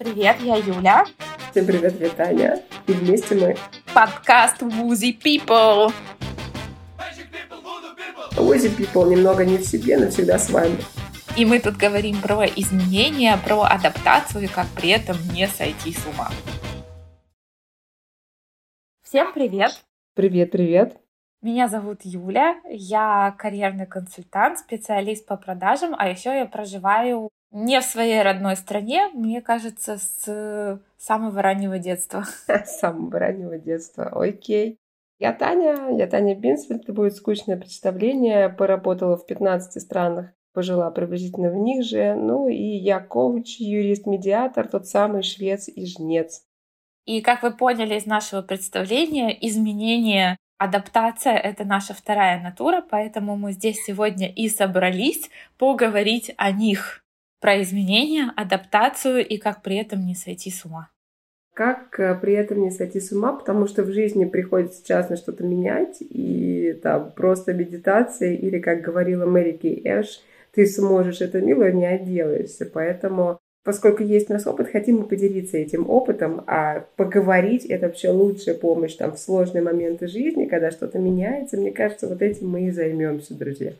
Привет, я Юля. Всем привет, я Таня. И вместе мы подкаст Woozy People. Woozy People немного не в себе, но всегда с вами. И мы тут говорим про изменения, про адаптацию, и как при этом не сойти с ума. Всем привет! Привет, привет! Меня зовут Юля, я карьерный консультант, специалист по продажам, а еще я проживаю не в своей родной стране, мне кажется, с самого раннего детства. С самого раннего детства, окей. Я Таня, я Таня Бинсфельд, это будет скучное представление. Поработала в 15 странах, пожила приблизительно в них же. Ну и я коуч, юрист, медиатор, тот самый швец и жнец. И как вы поняли из нашего представления, изменение Адаптация — это наша вторая натура, поэтому мы здесь сегодня и собрались поговорить о них про изменения, адаптацию и как при этом не сойти с ума. Как э, при этом не сойти с ума, потому что в жизни приходится часто что-то менять, и там просто медитация, или, как говорила Мэри Кей Эш, ты сможешь это, мило, не отделаешься. Поэтому Поскольку есть у нас опыт, хотим мы поделиться этим опытом, а поговорить — это вообще лучшая помощь там, в сложные моменты жизни, когда что-то меняется. Мне кажется, вот этим мы и займемся, друзья.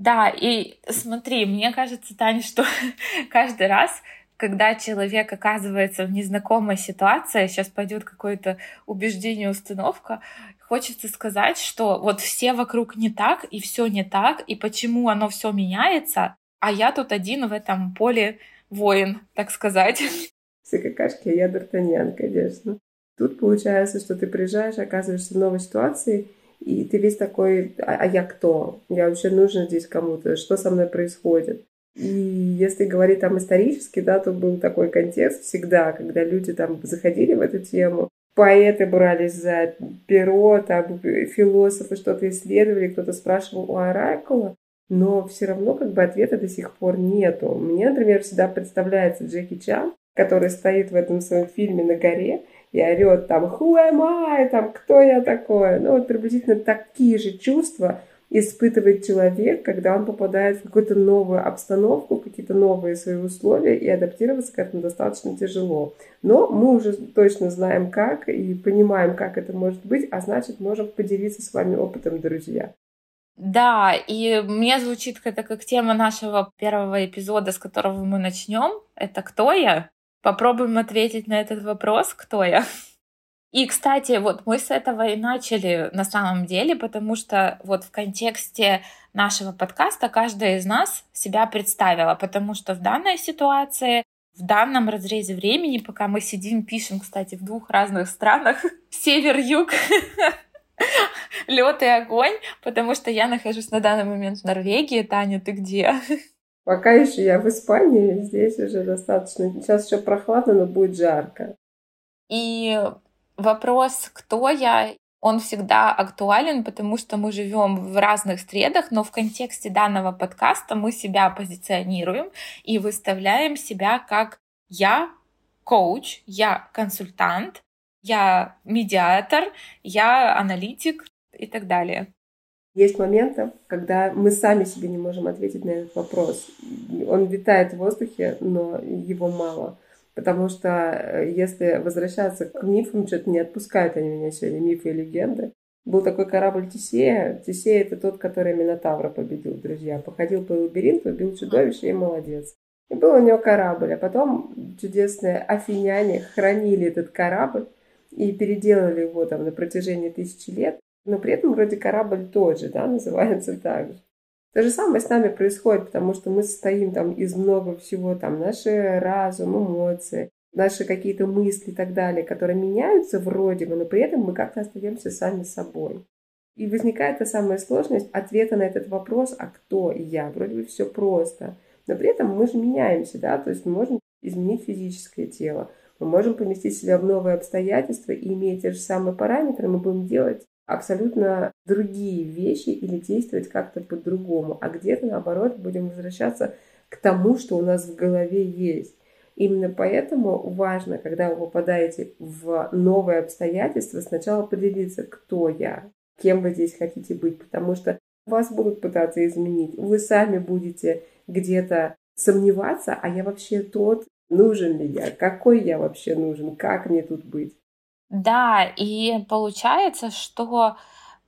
Да, и смотри, мне кажется, Таня, что каждый раз, когда человек оказывается в незнакомой ситуации, сейчас пойдет какое-то убеждение, установка, хочется сказать, что вот все вокруг не так, и все не так, и почему оно все меняется, а я тут один в этом поле воин, так сказать. Все какашки, а я Д'Артаньян, конечно. Тут получается, что ты приезжаешь, оказываешься в новой ситуации, и ты весь такой, а, а я кто? Я вообще нужен здесь кому-то? Что со мной происходит? И если говорить там исторически, да, то был такой контекст всегда, когда люди там заходили в эту тему, поэты брались за перо, там философы что-то исследовали, кто-то спрашивал у оракула, но все равно как бы ответа до сих пор нету. Мне, например, всегда представляется Джеки Чан, который стоит в этом своем фильме на горе и орет там «Who am I?», там «Кто я такое?». Ну вот приблизительно такие же чувства испытывает человек, когда он попадает в какую-то новую обстановку, какие-то новые свои условия, и адаптироваться к этому достаточно тяжело. Но мы уже точно знаем как и понимаем, как это может быть, а значит, можем поделиться с вами опытом, друзья. Да, и мне звучит это как тема нашего первого эпизода, с которого мы начнем. Это кто я? Попробуем ответить на этот вопрос, кто я. И, кстати, вот мы с этого и начали на самом деле, потому что вот в контексте нашего подкаста каждая из нас себя представила, потому что в данной ситуации, в данном разрезе времени, пока мы сидим, пишем, кстати, в двух разных странах, север-юг, лед и огонь, потому что я нахожусь на данный момент в Норвегии. Таня, ты где? Пока еще я в Испании, здесь уже достаточно. Сейчас еще прохладно, но будет жарко. И вопрос, кто я, он всегда актуален, потому что мы живем в разных средах, но в контексте данного подкаста мы себя позиционируем и выставляем себя как я коуч, я консультант, я медиатор, я аналитик и так далее. Есть моменты, когда мы сами себе не можем ответить на этот вопрос. Он витает в воздухе, но его мало. Потому что э, если возвращаться к мифам, что-то не отпускают они меня сегодня, мифы и легенды. Был такой корабль Тесея. Тесея — это тот, который Минотавра победил, друзья. Походил по лабиринту, убил чудовище и молодец. И был у него корабль. А потом чудесные афиняне хранили этот корабль и переделали его там на протяжении тысячи лет, но при этом вроде корабль тот же, да, называется так же. То же самое с нами происходит, потому что мы состоим там из много всего, там наши разум, эмоции, наши какие-то мысли и так далее, которые меняются вроде бы, но при этом мы как-то остаемся сами собой. И возникает та самая сложность ответа на этот вопрос, а кто я? Вроде бы все просто. Но при этом мы же меняемся, да, то есть мы можем изменить физическое тело, мы можем поместить себя в новые обстоятельства и имея те же самые параметры, мы будем делать абсолютно другие вещи или действовать как-то по-другому. А где-то, наоборот, будем возвращаться к тому, что у нас в голове есть. Именно поэтому важно, когда вы попадаете в новые обстоятельства, сначала поделиться, кто я, кем вы здесь хотите быть, потому что вас будут пытаться изменить. Вы сами будете где-то сомневаться, а я вообще тот нужен ли я, какой я вообще нужен, как мне тут быть. Да, и получается, что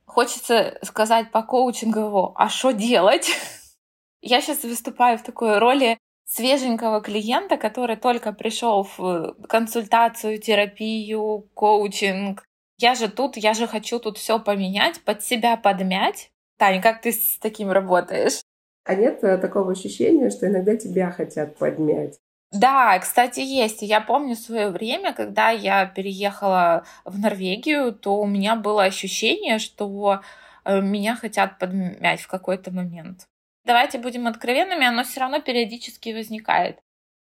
хочется сказать по коучингову, а что делать? Я сейчас выступаю в такой роли свеженького клиента, который только пришел в консультацию, терапию, коучинг. Я же тут, я же хочу тут все поменять, под себя подмять. Таня, как ты с таким работаешь? А нет э, такого ощущения, что иногда тебя хотят подмять? Да, кстати, есть. Я помню свое время, когда я переехала в Норвегию, то у меня было ощущение, что э, меня хотят подмять в какой-то момент. Давайте будем откровенными, оно все равно периодически возникает.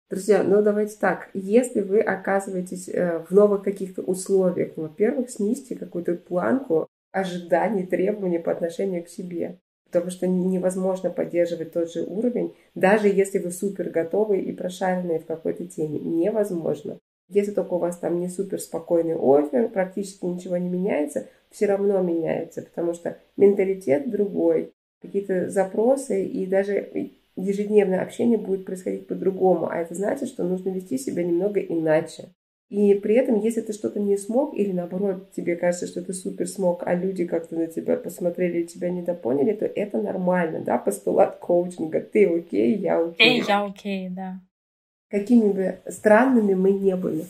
Друзья, ну давайте так. Если вы оказываетесь э, в новых каких-то условиях, во-первых, снизьте какую-то планку ожиданий, требований по отношению к себе потому что невозможно поддерживать тот же уровень, даже если вы супер готовы и прошаренные в какой-то теме. Невозможно. Если только у вас там не супер спокойный офер, практически ничего не меняется, все равно меняется, потому что менталитет другой, какие-то запросы и даже ежедневное общение будет происходить по-другому, а это значит, что нужно вести себя немного иначе. И при этом, если ты что-то не смог, или наоборот, тебе кажется, что ты супер смог, а люди как-то на тебя посмотрели и тебя недопоняли, то это нормально, да, постулат коучинга. Ты окей, я окей. Ты, я окей, да. Какими бы странными мы не были,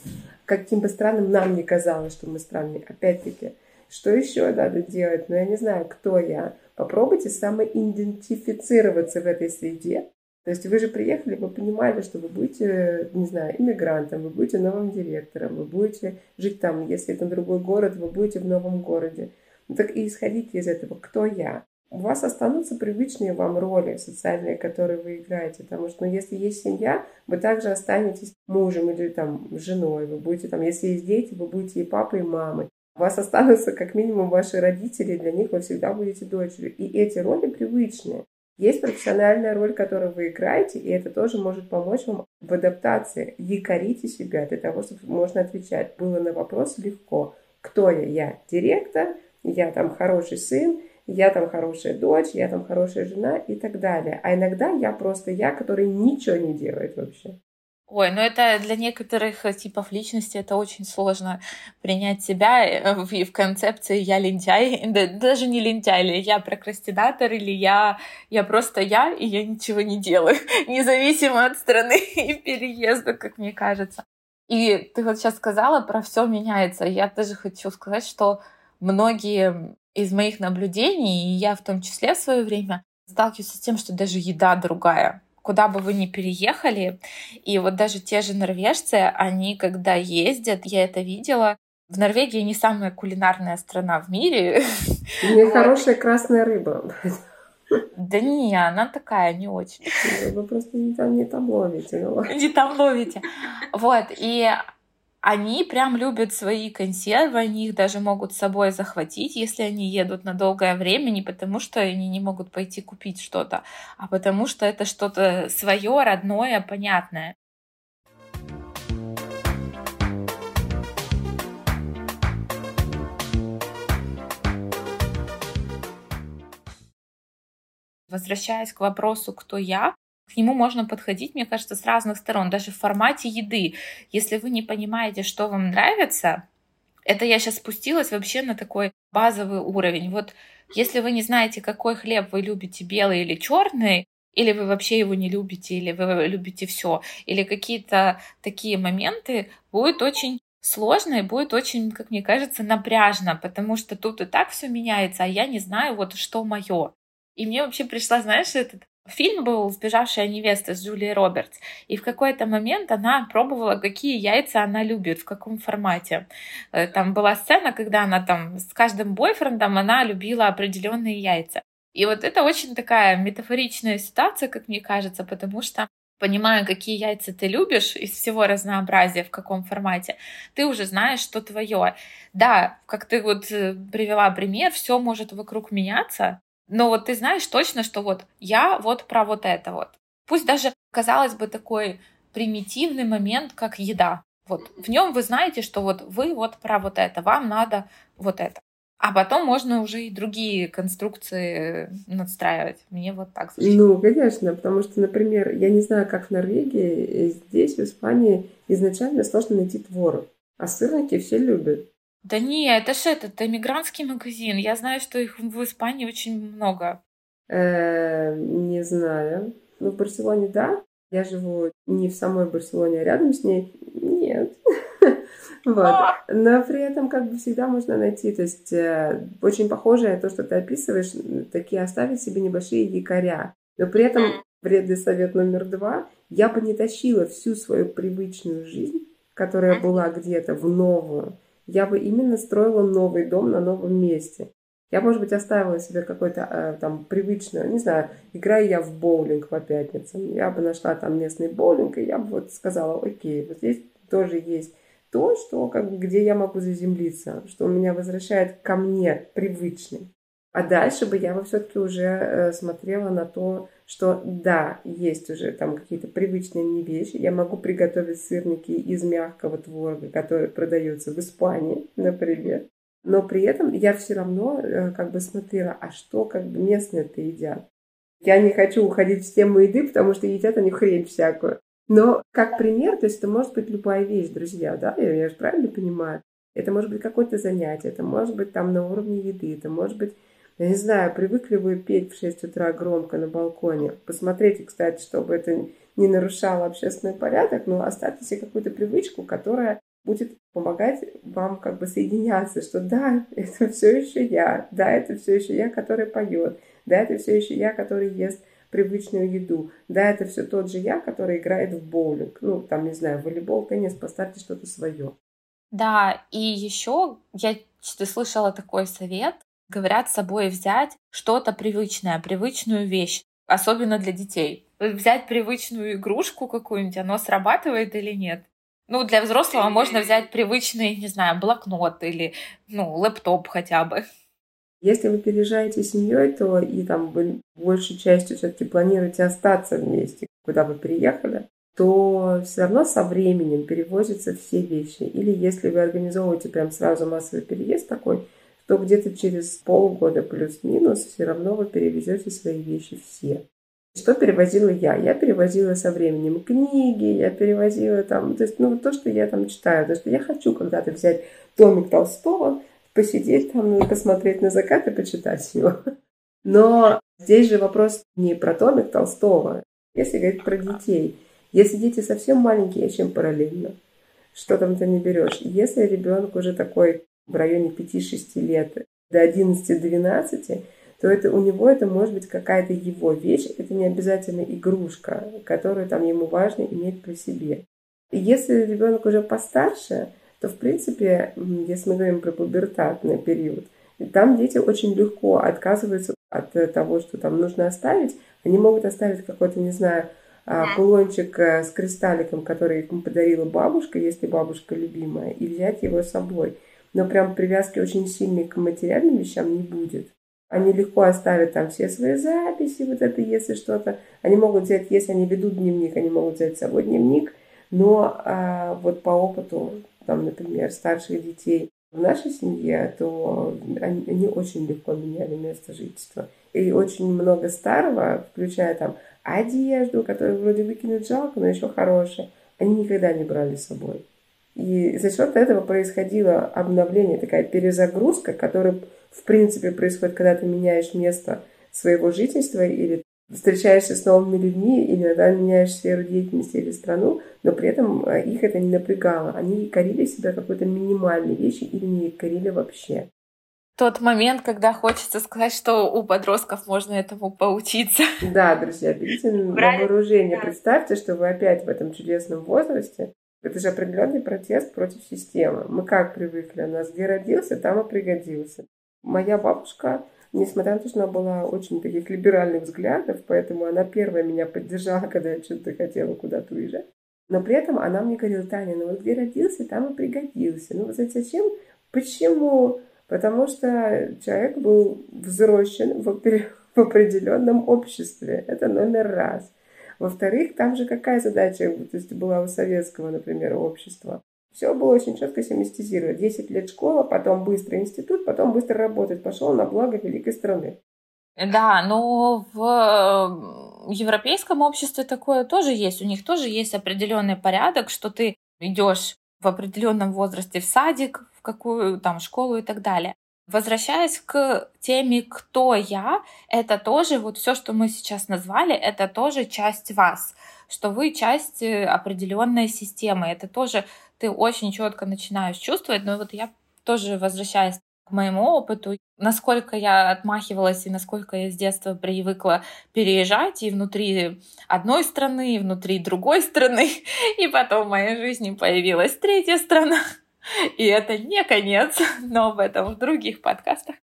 каким бы странным нам не казалось, что мы странные. Опять-таки, что еще надо делать? Ну, я не знаю, кто я. Попробуйте самоидентифицироваться в этой среде, то есть вы же приехали, вы понимали, что вы будете, не знаю, иммигрантом, вы будете новым директором, вы будете жить там, если это другой город, вы будете в новом городе. Ну так и исходите из этого, кто я. У вас останутся привычные вам роли социальные, которые вы играете, потому что ну, если есть семья, вы также останетесь мужем или там женой, вы будете там, если есть дети, вы будете и папой, и мамой. У вас останутся как минимум ваши родители, для них вы всегда будете дочерью. И эти роли привычные. Есть профессиональная роль, которую вы играете, и это тоже может помочь вам в адаптации. Якорите себя для того, чтобы можно отвечать. Было на вопрос легко. Кто я? Я директор, я там хороший сын, я там хорошая дочь, я там хорошая жена и так далее. А иногда я просто я, который ничего не делает вообще. Ой, ну это для некоторых э, типов личности это очень сложно принять себя э, в, в концепции я лентяй, да, даже не лентяй, или я прокрастинатор, или я, я просто я, и я ничего не делаю, независимо от страны и переезда, как мне кажется. И ты вот сейчас сказала про все меняется. Я даже хочу сказать, что многие из моих наблюдений, и я в том числе в свое время, сталкиваются с тем, что даже еда другая куда бы вы ни переехали, и вот даже те же норвежцы, они когда ездят, я это видела, в Норвегии не самая кулинарная страна в мире. У нее хорошая красная рыба. Да не, она такая, не очень. Вы просто не там, не там ловите. Ну. Не там ловите. Вот, и они прям любят свои консервы, они их даже могут с собой захватить, если они едут на долгое время, не потому что они не могут пойти купить что-то, а потому что это что-то свое, родное, понятное. Возвращаясь к вопросу, кто я, к нему можно подходить, мне кажется, с разных сторон, даже в формате еды. Если вы не понимаете, что вам нравится, это я сейчас спустилась вообще на такой базовый уровень. Вот если вы не знаете, какой хлеб вы любите, белый или черный, или вы вообще его не любите, или вы любите все, или какие-то такие моменты, будет очень сложно и будет очень, как мне кажется, напряжно, потому что тут и так все меняется, а я не знаю, вот что мое. И мне вообще пришла, знаешь, этот Фильм был «Сбежавшая невеста» с Джулией Робертс. И в какой-то момент она пробовала, какие яйца она любит, в каком формате. Э, там была сцена, когда она там с каждым бойфрендом она любила определенные яйца. И вот это очень такая метафоричная ситуация, как мне кажется, потому что понимая, какие яйца ты любишь из всего разнообразия, в каком формате, ты уже знаешь, что твое. Да, как ты вот э, привела пример, все может вокруг меняться, но вот ты знаешь точно, что вот я вот про вот это вот. Пусть даже, казалось бы, такой примитивный момент, как еда. Вот в нем вы знаете, что вот вы вот про вот это, вам надо вот это. А потом можно уже и другие конструкции надстраивать. Мне вот так звучит. Ну, конечно, потому что, например, я не знаю, как в Норвегии, здесь, в Испании, изначально сложно найти творог. А сырники все любят. Да не, это же этот эмигрантский магазин. Я знаю, что их в Испании очень много. Э, не знаю. Ну, в Барселоне, да. Я живу не в самой Барселоне, а рядом с ней. Нет. Вот. А! Но при этом как бы всегда можно найти, то есть э, очень похожее то, что ты описываешь, такие оставить себе небольшие якоря. Но при этом вредный совет номер два, я бы не тащила всю свою привычную жизнь, которая была где-то в новую, я бы именно строила новый дом на новом месте. Я, может быть, оставила себе какой-то э, там привычную, не знаю, играю я в боулинг по пятницам. Я бы нашла там местный боулинг, и я бы вот сказала, окей, вот здесь тоже есть то, что, как где я могу заземлиться, что меня возвращает ко мне привычный. А дальше бы я бы все-таки уже э, смотрела на то, что да, есть уже там какие-то привычные мне вещи. Я могу приготовить сырники из мягкого творога, который продается в Испании, например. Но при этом я все равно э, как бы смотрела, а что как бы местные-то едят. Я не хочу уходить в тему еды, потому что едят они хрень всякую. Но как пример, то есть это может быть любая вещь, друзья, да, я, я же правильно понимаю? Это может быть какое-то занятие, это может быть там на уровне еды, это может быть я не знаю, привыкли вы петь в 6 утра громко на балконе. Посмотрите, кстати, чтобы это не нарушало общественный порядок, но оставьте себе какую-то привычку, которая будет помогать вам как бы соединяться, что да, это все еще я, да, это все еще я, который поет, да, это все еще я, который ест привычную еду, да, это все тот же я, который играет в боулинг, ну, там, не знаю, волейбол, теннис, поставьте что-то свое. Да, и еще я ты слышала такой совет, говорят с собой взять что-то привычное, привычную вещь, особенно для детей. Взять привычную игрушку какую-нибудь, оно срабатывает или нет? Ну, для взрослого можно взять привычный, не знаю, блокнот или, ну, лэптоп хотя бы. Если вы переезжаете семьей, то и там вы большей частью все-таки планируете остаться вместе, куда вы переехали, то все равно со временем перевозятся все вещи. Или если вы организовываете прям сразу массовый переезд такой, то где-то через полгода плюс-минус все равно вы перевезете свои вещи все. Что перевозила я? Я перевозила со временем книги, я перевозила там, то есть, ну, то, что я там читаю, то, что я хочу когда-то взять томик Толстого, посидеть там ну, посмотреть на закат и почитать его. Но здесь же вопрос не про томик Толстого, если говорить про детей. Если дети совсем маленькие, чем параллельно? Что там ты не берешь? Если ребенок уже такой в районе 5-6 лет до 11-12, то это у него это может быть какая-то его вещь, это не обязательно игрушка, которую там ему важно иметь при себе. И если ребенок уже постарше, то в принципе, если мы говорим про пубертатный период, там дети очень легко отказываются от того, что там нужно оставить. Они могут оставить какой-то, не знаю, а, кулончик э, с кристалликом, который им подарила бабушка, если бабушка любимая, и взять его с собой но прям привязки очень сильной к материальным вещам не будет. Они легко оставят там все свои записи, вот это, если что-то. Они могут взять, если они ведут дневник, они могут взять с собой дневник, но а, вот по опыту, там, например, старших детей в нашей семье, то они, они очень легко меняли место жительства. И очень много старого, включая там одежду, которую вроде выкинуть жалко, но еще хорошая, они никогда не брали с собой. И за счет этого происходило обновление, такая перезагрузка, которая в принципе происходит, когда ты меняешь место своего жительства или встречаешься с новыми людьми, или иногда меняешь сферу деятельности или страну, но при этом э, их это не напрягало. Они корили себя какой-то минимальной вещи или не корили вообще. Тот момент, когда хочется сказать, что у подростков можно этому поучиться. Да, друзья, берите на вооружение. Представьте, что вы опять в этом чудесном возрасте, это же определенный протест против системы. Мы как привыкли? У нас где родился, там и пригодился. Моя бабушка, несмотря на то, что она была очень таких либеральных взглядов, поэтому она первая меня поддержала, когда я что-то хотела куда-то уезжать. Но при этом она мне говорила, Таня, ну вот где родился, там и пригодился. Ну вот зачем? Почему? Потому что человек был взросшен в определенном обществе. Это номер раз. Во-вторых, там же какая задача то есть была у советского, например, общества? Все было очень четко семестизировано. 10 лет школа, потом быстро институт, потом быстро работать. Пошел на благо великой страны. Да, но в европейском обществе такое тоже есть. У них тоже есть определенный порядок, что ты идешь в определенном возрасте в садик, в какую там школу и так далее. Возвращаясь к теме «Кто я?», это тоже, вот все, что мы сейчас назвали, это тоже часть вас, что вы часть э, определенной системы. Это тоже ты очень четко начинаешь чувствовать. Но вот я тоже возвращаясь к моему опыту, насколько я отмахивалась и насколько я с детства привыкла переезжать и внутри одной страны, и внутри другой страны, и потом в моей жизни появилась третья страна. И это не конец, но об этом в других подкастах.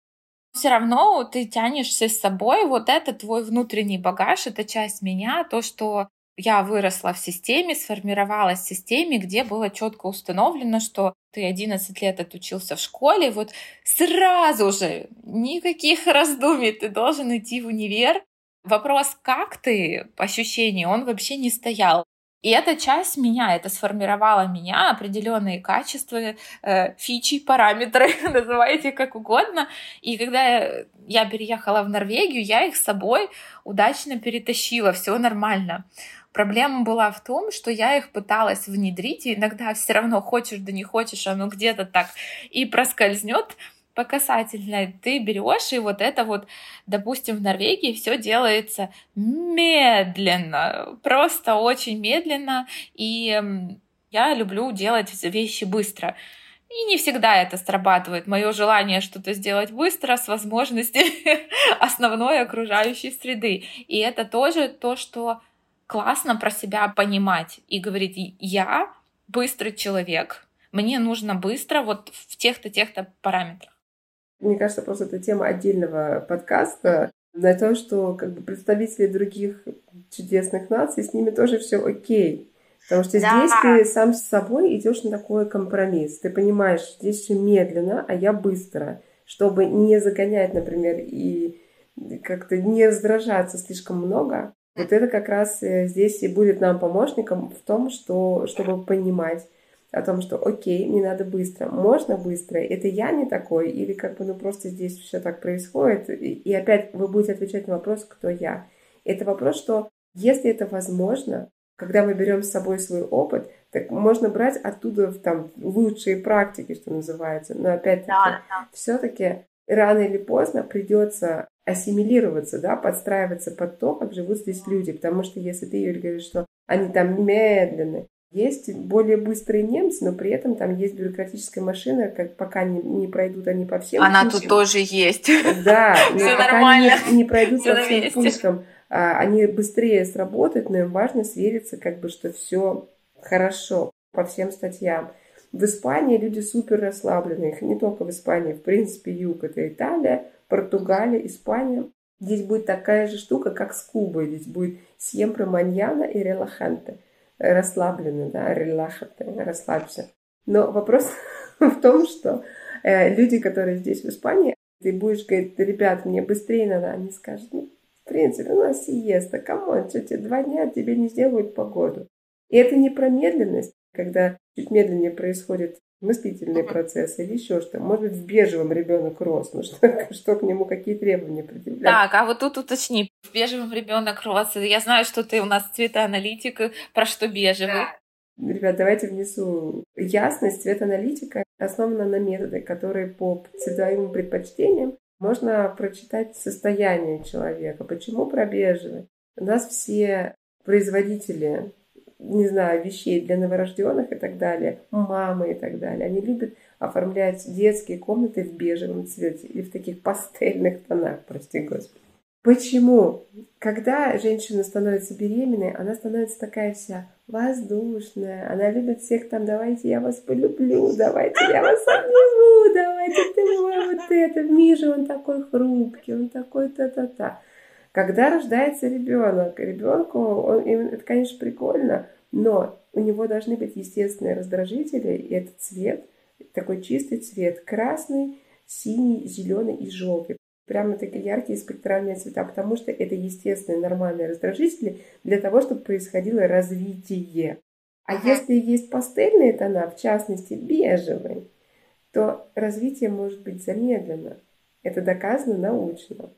Все равно ты тянешься с собой, вот это твой внутренний багаж, это часть меня, то, что я выросла в системе, сформировалась в системе, где было четко установлено, что ты 11 лет отучился в школе, вот сразу же, никаких раздумий, ты должен идти в универ. Вопрос, как ты, по ощущению, он вообще не стоял. И эта часть меня, это сформировало меня, определенные качества, э, фичи, параметры, называйте как угодно. И когда я переехала в Норвегию, я их с собой удачно перетащила, все нормально. Проблема была в том, что я их пыталась внедрить, и иногда все равно хочешь да не хочешь, оно где-то так и проскользнет по касательной. Ты берешь, и вот это вот, допустим, в Норвегии все делается медленно, просто очень медленно, и я люблю делать вещи быстро. И не всегда это срабатывает. Мое желание что-то сделать быстро с возможностью основной окружающей среды. И это тоже то, что классно про себя понимать и говорить, я быстрый человек, мне нужно быстро вот в тех-то, тех-то параметрах. Мне кажется, просто это тема отдельного подкаста на то, что как бы представители других чудесных наций, с ними тоже все окей. Потому что да. здесь ты сам с собой идешь на такой компромисс. Ты понимаешь, здесь все медленно, а я быстро. Чтобы не загонять, например, и как-то не раздражаться слишком много, вот это как раз э, здесь и будет нам помощником в том, что, чтобы понимать о том, что окей, не надо быстро, можно быстро, это я не такой, или как бы ну просто здесь все так происходит, и опять вы будете отвечать на вопрос, кто я. Это вопрос, что если это возможно, когда мы берем с собой свой опыт, так можно брать оттуда там лучшие практики, что называется, но опять-таки да, да. все-таки рано или поздно придется ассимилироваться, да, подстраиваться под то, как живут здесь люди. Потому что если ты, Юль, говоришь, что они там медленны, есть более быстрые немцы, но при этом там есть бюрократическая машина, как пока не, не пройдут они по всем Она пунктам. тут тоже есть. Да, но Все пока нормально. не, не пройдут все по всем пунктам, а, они быстрее сработают, но им важно свериться, как бы, что все хорошо по всем статьям. В Испании люди супер расслаблены, их не только в Испании, в принципе, юг это Италия, Португалия, Испания. Здесь будет такая же штука, как с Кубой. Здесь будет siempre mañana и релаханте. Расслабленно, да, relajante, расслабься. Но вопрос в том, что э, люди, которые здесь в Испании, ты будешь говорить, ребят, мне быстрее надо, они скажут, ну, в принципе, у нас сиеста, come on, что тебе два дня тебе не сделают погоду. И это не про медленность, когда чуть медленнее происходит мыслительный процесс или еще что. Может быть, в бежевом ребенок рос, ну что, что к нему, какие требования предъявлять. Так, а вот тут уточни, в бежевом ребенок рос. Я знаю, что ты у нас цветоаналитик, про что бежевый. Да. Ребят, давайте внесу ясность. Цветоаналитика основана на методах, которые по цветовым предпочтениям можно прочитать состояние человека. Почему про бежевый? У нас все производители не знаю, вещей для новорожденных и так далее, мамы и так далее. Они любят оформлять детские комнаты в бежевом цвете или в таких пастельных тонах, прости господи. Почему? Когда женщина становится беременной, она становится такая вся воздушная, она любит всех там, давайте я вас полюблю, давайте я вас обниму, давайте ты мой вот это, Миша, он такой хрупкий, он такой та-та-та. Когда рождается ребенок, ребенку, он, это, конечно, прикольно, но у него должны быть естественные раздражители, и этот цвет, такой чистый цвет, красный, синий, зеленый и желтый. Прямо такие яркие спектральные цвета, потому что это естественные нормальные раздражители для того, чтобы происходило развитие. А если есть пастельные тона, в частности бежевый, то развитие может быть замедлено. Это доказано научно.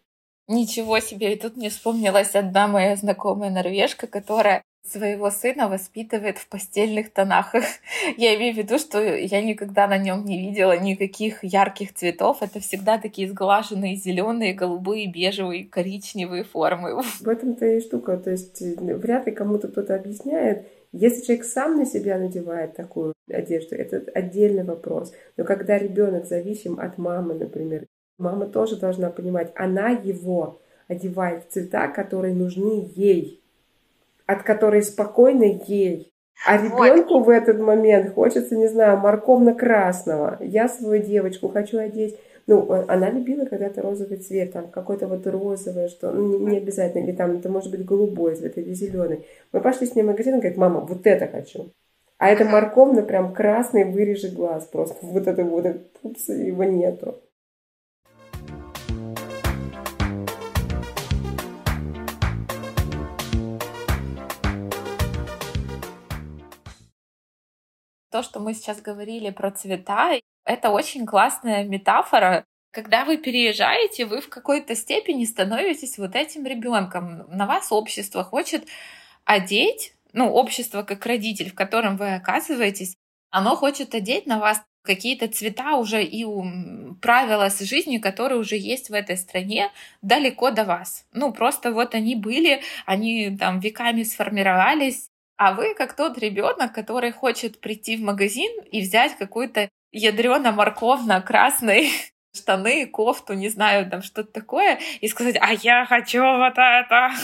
Ничего себе, и тут мне вспомнилась одна моя знакомая норвежка, которая своего сына воспитывает в постельных тонах. Я имею в виду, что я никогда на нем не видела никаких ярких цветов. Это всегда такие сглаженные зеленые, голубые, бежевые, коричневые формы. В этом-то и штука. То есть вряд ли кому-то кто-то объясняет. Если человек сам на себя надевает такую одежду, это отдельный вопрос. Но когда ребенок зависим от мамы, например, мама тоже должна понимать, она его одевает в цвета, которые нужны ей от которой спокойно ей. А ребенку вот. в этот момент хочется, не знаю, морковно-красного. Я свою девочку хочу одеть. Ну, она любила когда-то розовый цвет, там какой-то вот розовый, что ну, не, не обязательно, или там это может быть голубой цвет или зеленый. Мы пошли с ней в магазин, и говорит, мама, вот это хочу. А это морковно прям красный, вырежи глаз просто. Вот это вот, пупс, его нету. То, что мы сейчас говорили про цвета, это очень классная метафора. Когда вы переезжаете, вы в какой-то степени становитесь вот этим ребенком. На вас общество хочет одеть, ну, общество как родитель, в котором вы оказываетесь, оно хочет одеть на вас какие-то цвета уже и правила с жизни, которые уже есть в этой стране, далеко до вас. Ну, просто вот они были, они там веками сформировались, а вы как тот ребенок, который хочет прийти в магазин и взять какую-то ядрено-морковно-красный штаны, кофту, не знаю, там что-то такое, и сказать, а я хочу вот это.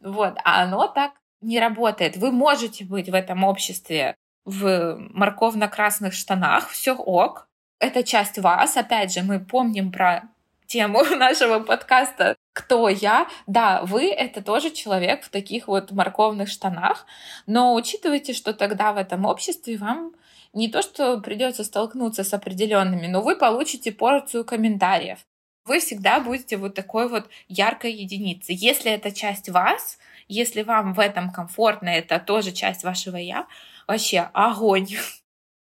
Вот, а оно так не работает. Вы можете быть в этом обществе в морковно-красных штанах, все ок, это часть вас. Опять же, мы помним про тему нашего подкаста «Кто я?». Да, вы — это тоже человек в таких вот морковных штанах, но учитывайте, что тогда в этом обществе вам не то, что придется столкнуться с определенными, но вы получите порцию комментариев. Вы всегда будете вот такой вот яркой единицей. Если это часть вас, если вам в этом комфортно, это тоже часть вашего «я», вообще огонь.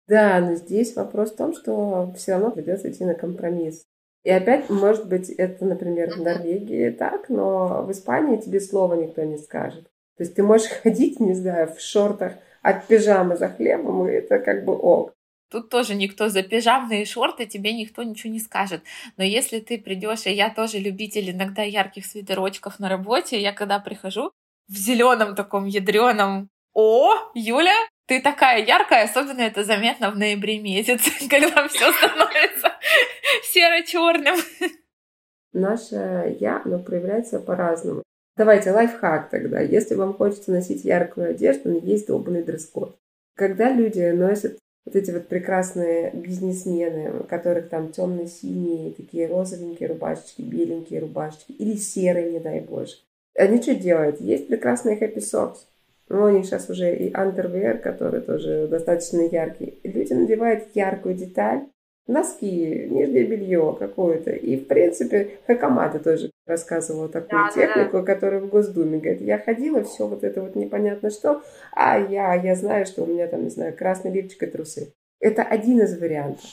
Да, но здесь вопрос в том, что все равно придется идти на компромисс. И опять, может быть, это, например, в Норвегии так, но в Испании тебе слова никто не скажет. То есть ты можешь ходить, не знаю, в шортах от пижамы за хлебом, и это как бы ок. Тут тоже никто за пижамные шорты тебе никто ничего не скажет. Но если ты придешь, и я тоже любитель иногда ярких свитерочков на работе, я когда прихожу в зеленом таком ядреном о, Юля, ты такая яркая, особенно это заметно в ноябре месяце, когда все становится серо-черным. Наше я, оно проявляется по-разному. Давайте лайфхак тогда. Если вам хочется носить яркую одежду, но есть долбанный дресс-код. Когда люди носят вот эти вот прекрасные бизнесмены, у которых там темно-синие, такие розовенькие рубашечки, беленькие рубашечки, или серые, не дай боже. Они что делают? Есть прекрасные happy socks. Ну, у них сейчас уже и underwear, который тоже достаточно яркий. Люди надевают яркую деталь, носки, нижнее белье какое-то. И, в принципе, Хакамада тоже рассказывала такую да, технику, да. которая в Госдуме говорит, я ходила, все вот это вот непонятно что, а я, я знаю, что у меня там, не знаю, красный лифчик и трусы. Это один из вариантов.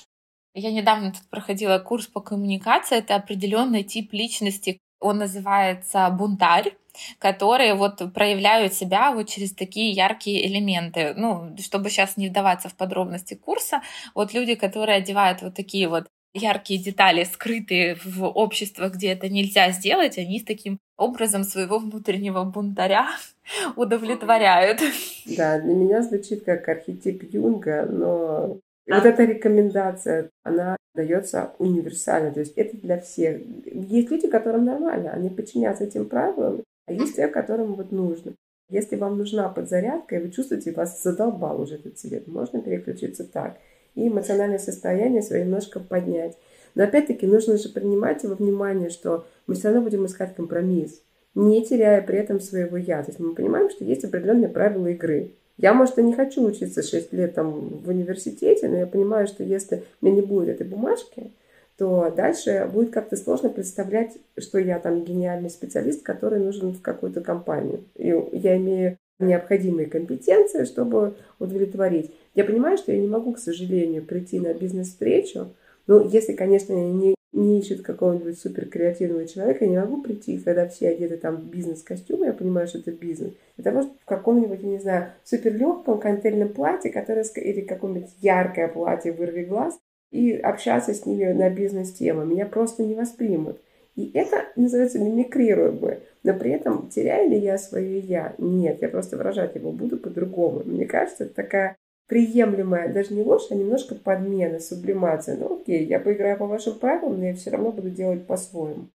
Я недавно тут проходила курс по коммуникации. Это определенный тип личности. Он называется бунтарь которые вот проявляют себя вот через такие яркие элементы. Ну, чтобы сейчас не вдаваться в подробности курса, вот люди, которые одевают вот такие вот яркие детали, скрытые в обществах, где это нельзя сделать, они с таким образом своего внутреннего бунтаря удовлетворяют. Да, для меня звучит как архетип Юнга, но да. вот эта рекомендация, она дается универсально, то есть это для всех. Есть люди, которым нормально, они подчиняются этим правилам, а есть те, которым вот нужно. Если вам нужна подзарядка, и вы чувствуете, вас задолбал уже этот цвет, можно переключиться так. И эмоциональное состояние свое немножко поднять. Но опять-таки нужно же принимать во внимание, что мы все равно будем искать компромисс, не теряя при этом своего я. То есть мы понимаем, что есть определенные правила игры. Я, может, и не хочу учиться 6 лет там в университете, но я понимаю, что если у меня не будет этой бумажки, то дальше будет как-то сложно представлять, что я там гениальный специалист, который нужен в какую-то компанию. И я имею необходимые компетенции, чтобы удовлетворить. Я понимаю, что я не могу, к сожалению, прийти на бизнес-встречу, ну, если, конечно, не, не ищут какого-нибудь супер креативного человека, я не могу прийти, когда все одеты там в бизнес-костюмы, я понимаю, что это бизнес. Это может в каком-нибудь, я не знаю, супер легком кантельном платье, которое, или какое-нибудь яркое платье, вырви глаз, и общаться с ними на бизнес-темы. Меня просто не воспримут. И это называется мимикрируемое. Но при этом теряю ли я свое «я»? Нет, я просто выражать его буду по-другому. Мне кажется, это такая приемлемая, даже не ложь, а немножко подмена, сублимация. Ну окей, я поиграю по вашим правилам, но я все равно буду делать по-своему.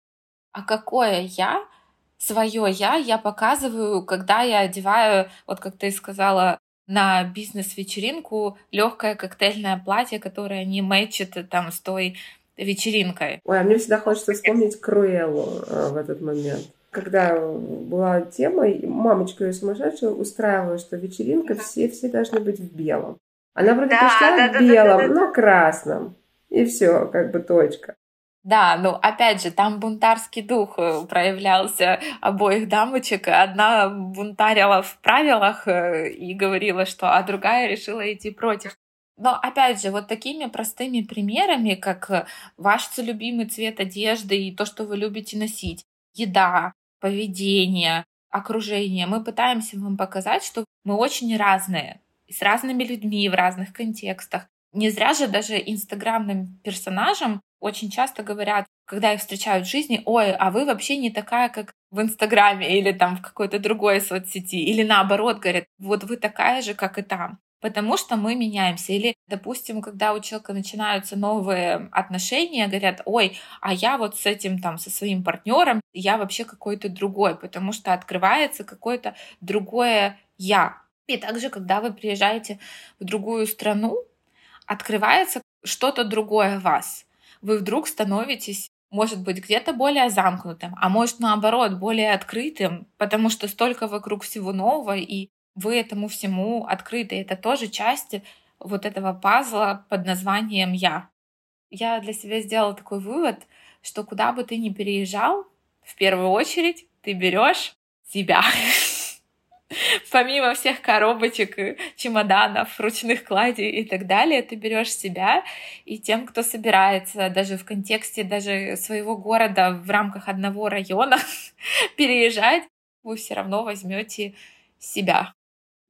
А какое я, свое я, я показываю, когда я одеваю, вот как ты сказала, на бизнес-вечеринку легкое коктейльное платье, которое не мэчит там с той вечеринкой. Ой, а мне всегда хочется вспомнить Круэллу а, в этот момент. Когда была тема, мамочка ее сумасшедшая устраивала, что вечеринка, все, все должны быть в белом. Она вроде да, пришла да, в белом, да, да, да, но красном. И все, как бы точка. Да, ну опять же, там бунтарский дух э, проявлялся обоих дамочек. Одна бунтарила в правилах э, и говорила, что, а другая решила идти против. Но опять же, вот такими простыми примерами, как э, ваш любимый цвет одежды и то, что вы любите носить, еда, поведение, окружение, мы пытаемся вам показать, что мы очень разные, с разными людьми в разных контекстах. Не зря же даже инстаграмным персонажам очень часто говорят, когда их встречают в жизни, ой, а вы вообще не такая, как в Инстаграме или там в какой-то другой соцсети. Или наоборот, говорят, вот вы такая же, как и там. Потому что мы меняемся. Или, допустим, когда у человека начинаются новые отношения, говорят, ой, а я вот с этим там, со своим партнером, я вообще какой-то другой, потому что открывается какое-то другое я. И также, когда вы приезжаете в другую страну, открывается что-то другое в вас вы вдруг становитесь может быть, где-то более замкнутым, а может, наоборот, более открытым, потому что столько вокруг всего нового, и вы этому всему открыты. Это тоже часть вот этого пазла под названием «Я». Я для себя сделала такой вывод, что куда бы ты ни переезжал, в первую очередь ты берешь себя. помимо всех коробочек, чемоданов, ручных кладей и так далее, ты берешь себя и тем, кто собирается даже в контексте даже своего города в рамках одного района переезжать, вы все равно возьмете себя.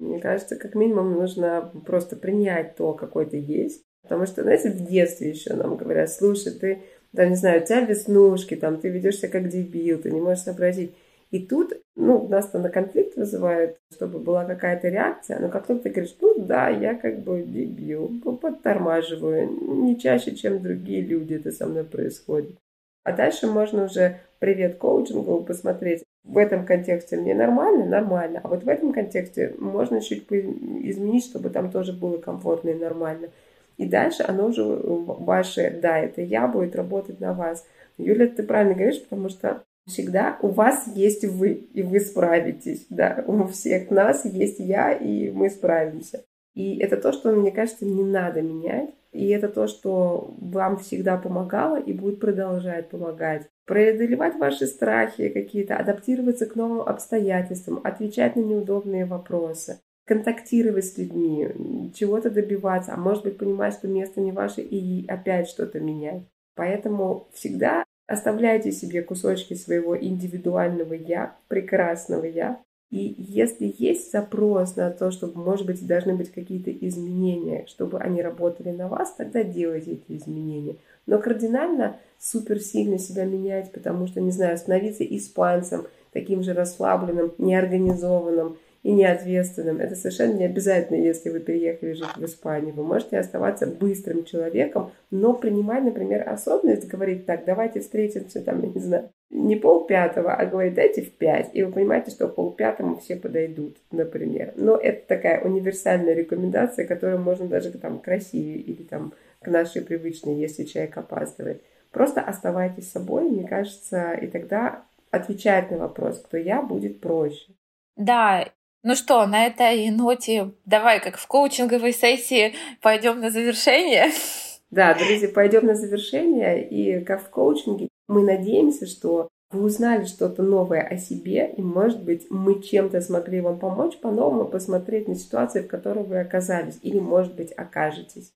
Мне кажется, как минимум нужно просто принять то, какой ты есть. Потому что, знаете, в детстве еще нам говорят, слушай, ты, да, не знаю, у тебя веснушки, там, ты ведешься как дебил, ты не можешь сообразить. И тут, ну, нас-то на конфликт вызывает, чтобы была какая-то реакция, но как только ты говоришь, ну да, я как бы дебил, подтормаживаю, не чаще, чем другие люди это со мной происходит. А дальше можно уже привет коучингу посмотреть, в этом контексте мне нормально, нормально, а вот в этом контексте можно чуть изменить, чтобы там тоже было комфортно и нормально. И дальше оно уже ваше, да, это я, будет работать на вас. Юля, ты правильно говоришь, потому что Всегда у вас есть вы, и вы справитесь. Да, у всех нас есть я, и мы справимся. И это то, что, мне кажется, не надо менять. И это то, что вам всегда помогало и будет продолжать помогать. Преодолевать ваши страхи какие-то, адаптироваться к новым обстоятельствам, отвечать на неудобные вопросы, контактировать с людьми, чего-то добиваться, а может быть понимать, что место не ваше и опять что-то менять. Поэтому всегда Оставляйте себе кусочки своего индивидуального «я», прекрасного «я». И если есть запрос на то, чтобы, может быть, должны быть какие-то изменения, чтобы они работали на вас, тогда делайте эти изменения. Но кардинально супер сильно себя менять, потому что, не знаю, становиться испанцем, таким же расслабленным, неорганизованным, и неответственным. Это совершенно не обязательно, если вы переехали жить в Испанию. Вы можете оставаться быстрым человеком, но принимать, например, особенность, говорить так, давайте встретимся там, я не знаю, не полпятого, а говорить, дайте в пять. И вы понимаете, что полпятому все подойдут, например. Но это такая универсальная рекомендация, которую можно даже там красивее или там к нашей привычной, если человек опаздывает. Просто оставайтесь собой, мне кажется, и тогда отвечать на вопрос, кто я, будет проще. Да, ну что, на этой ноте давай, как в коучинговой сессии, пойдем на завершение. Да, друзья, пойдем на завершение. И как в коучинге, мы надеемся, что вы узнали что-то новое о себе, и, может быть, мы чем-то смогли вам помочь по-новому посмотреть на ситуации, в которой вы оказались, или, может быть, окажетесь.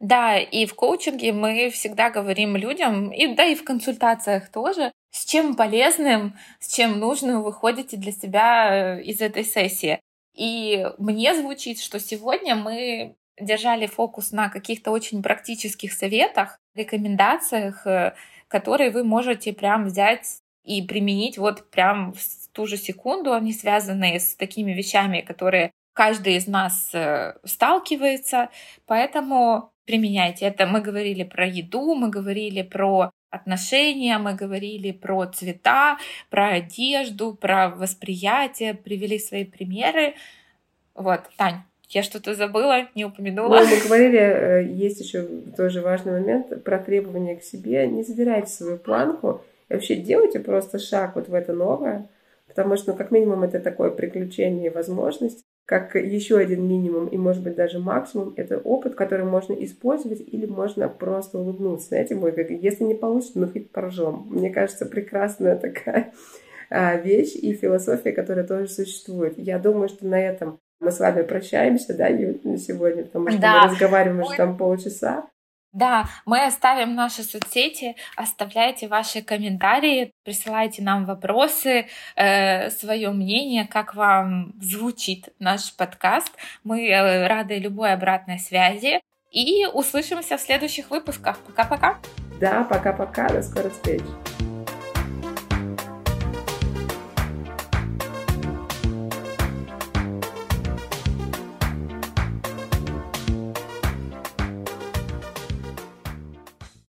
Да, и в коучинге мы всегда говорим людям, и да и в консультациях тоже, с чем полезным, с чем нужным вы ходите для себя э, из этой сессии. И мне звучит, что сегодня мы держали фокус на каких-то очень практических советах, рекомендациях, э, которые вы можете прям взять и применить вот прям в ту же секунду. Они связаны с такими вещами, которые каждый из нас э, сталкивается. Поэтому применяйте это. Мы говорили про еду, мы говорили про отношения, мы говорили про цвета, про одежду, про восприятие, привели свои примеры. Вот, Тань, я что-то забыла, не упомянула. Ну, мы говорили, э, есть еще тоже важный момент про требования к себе. Не задирайте свою планку. И вообще делайте просто шаг вот в это новое. Потому что, ну, как минимум, это такое приключение и возможность как еще один минимум и, может быть, даже максимум, это опыт, который можно использовать или можно просто улыбнуться. Знаете, мой как если не получится, ну хоть поржем. Мне кажется, прекрасная такая а, вещь и философия, которая тоже существует. Я думаю, что на этом мы с вами прощаемся, да, на сегодня, потому что да. мы разговариваем уже там полчаса. Да, мы оставим наши соцсети, оставляйте ваши комментарии, присылайте нам вопросы, э, свое мнение, как вам звучит наш подкаст. Мы э, рады любой обратной связи и услышимся в следующих выпусках. Пока-пока. Да, пока-пока, до скорых встреч.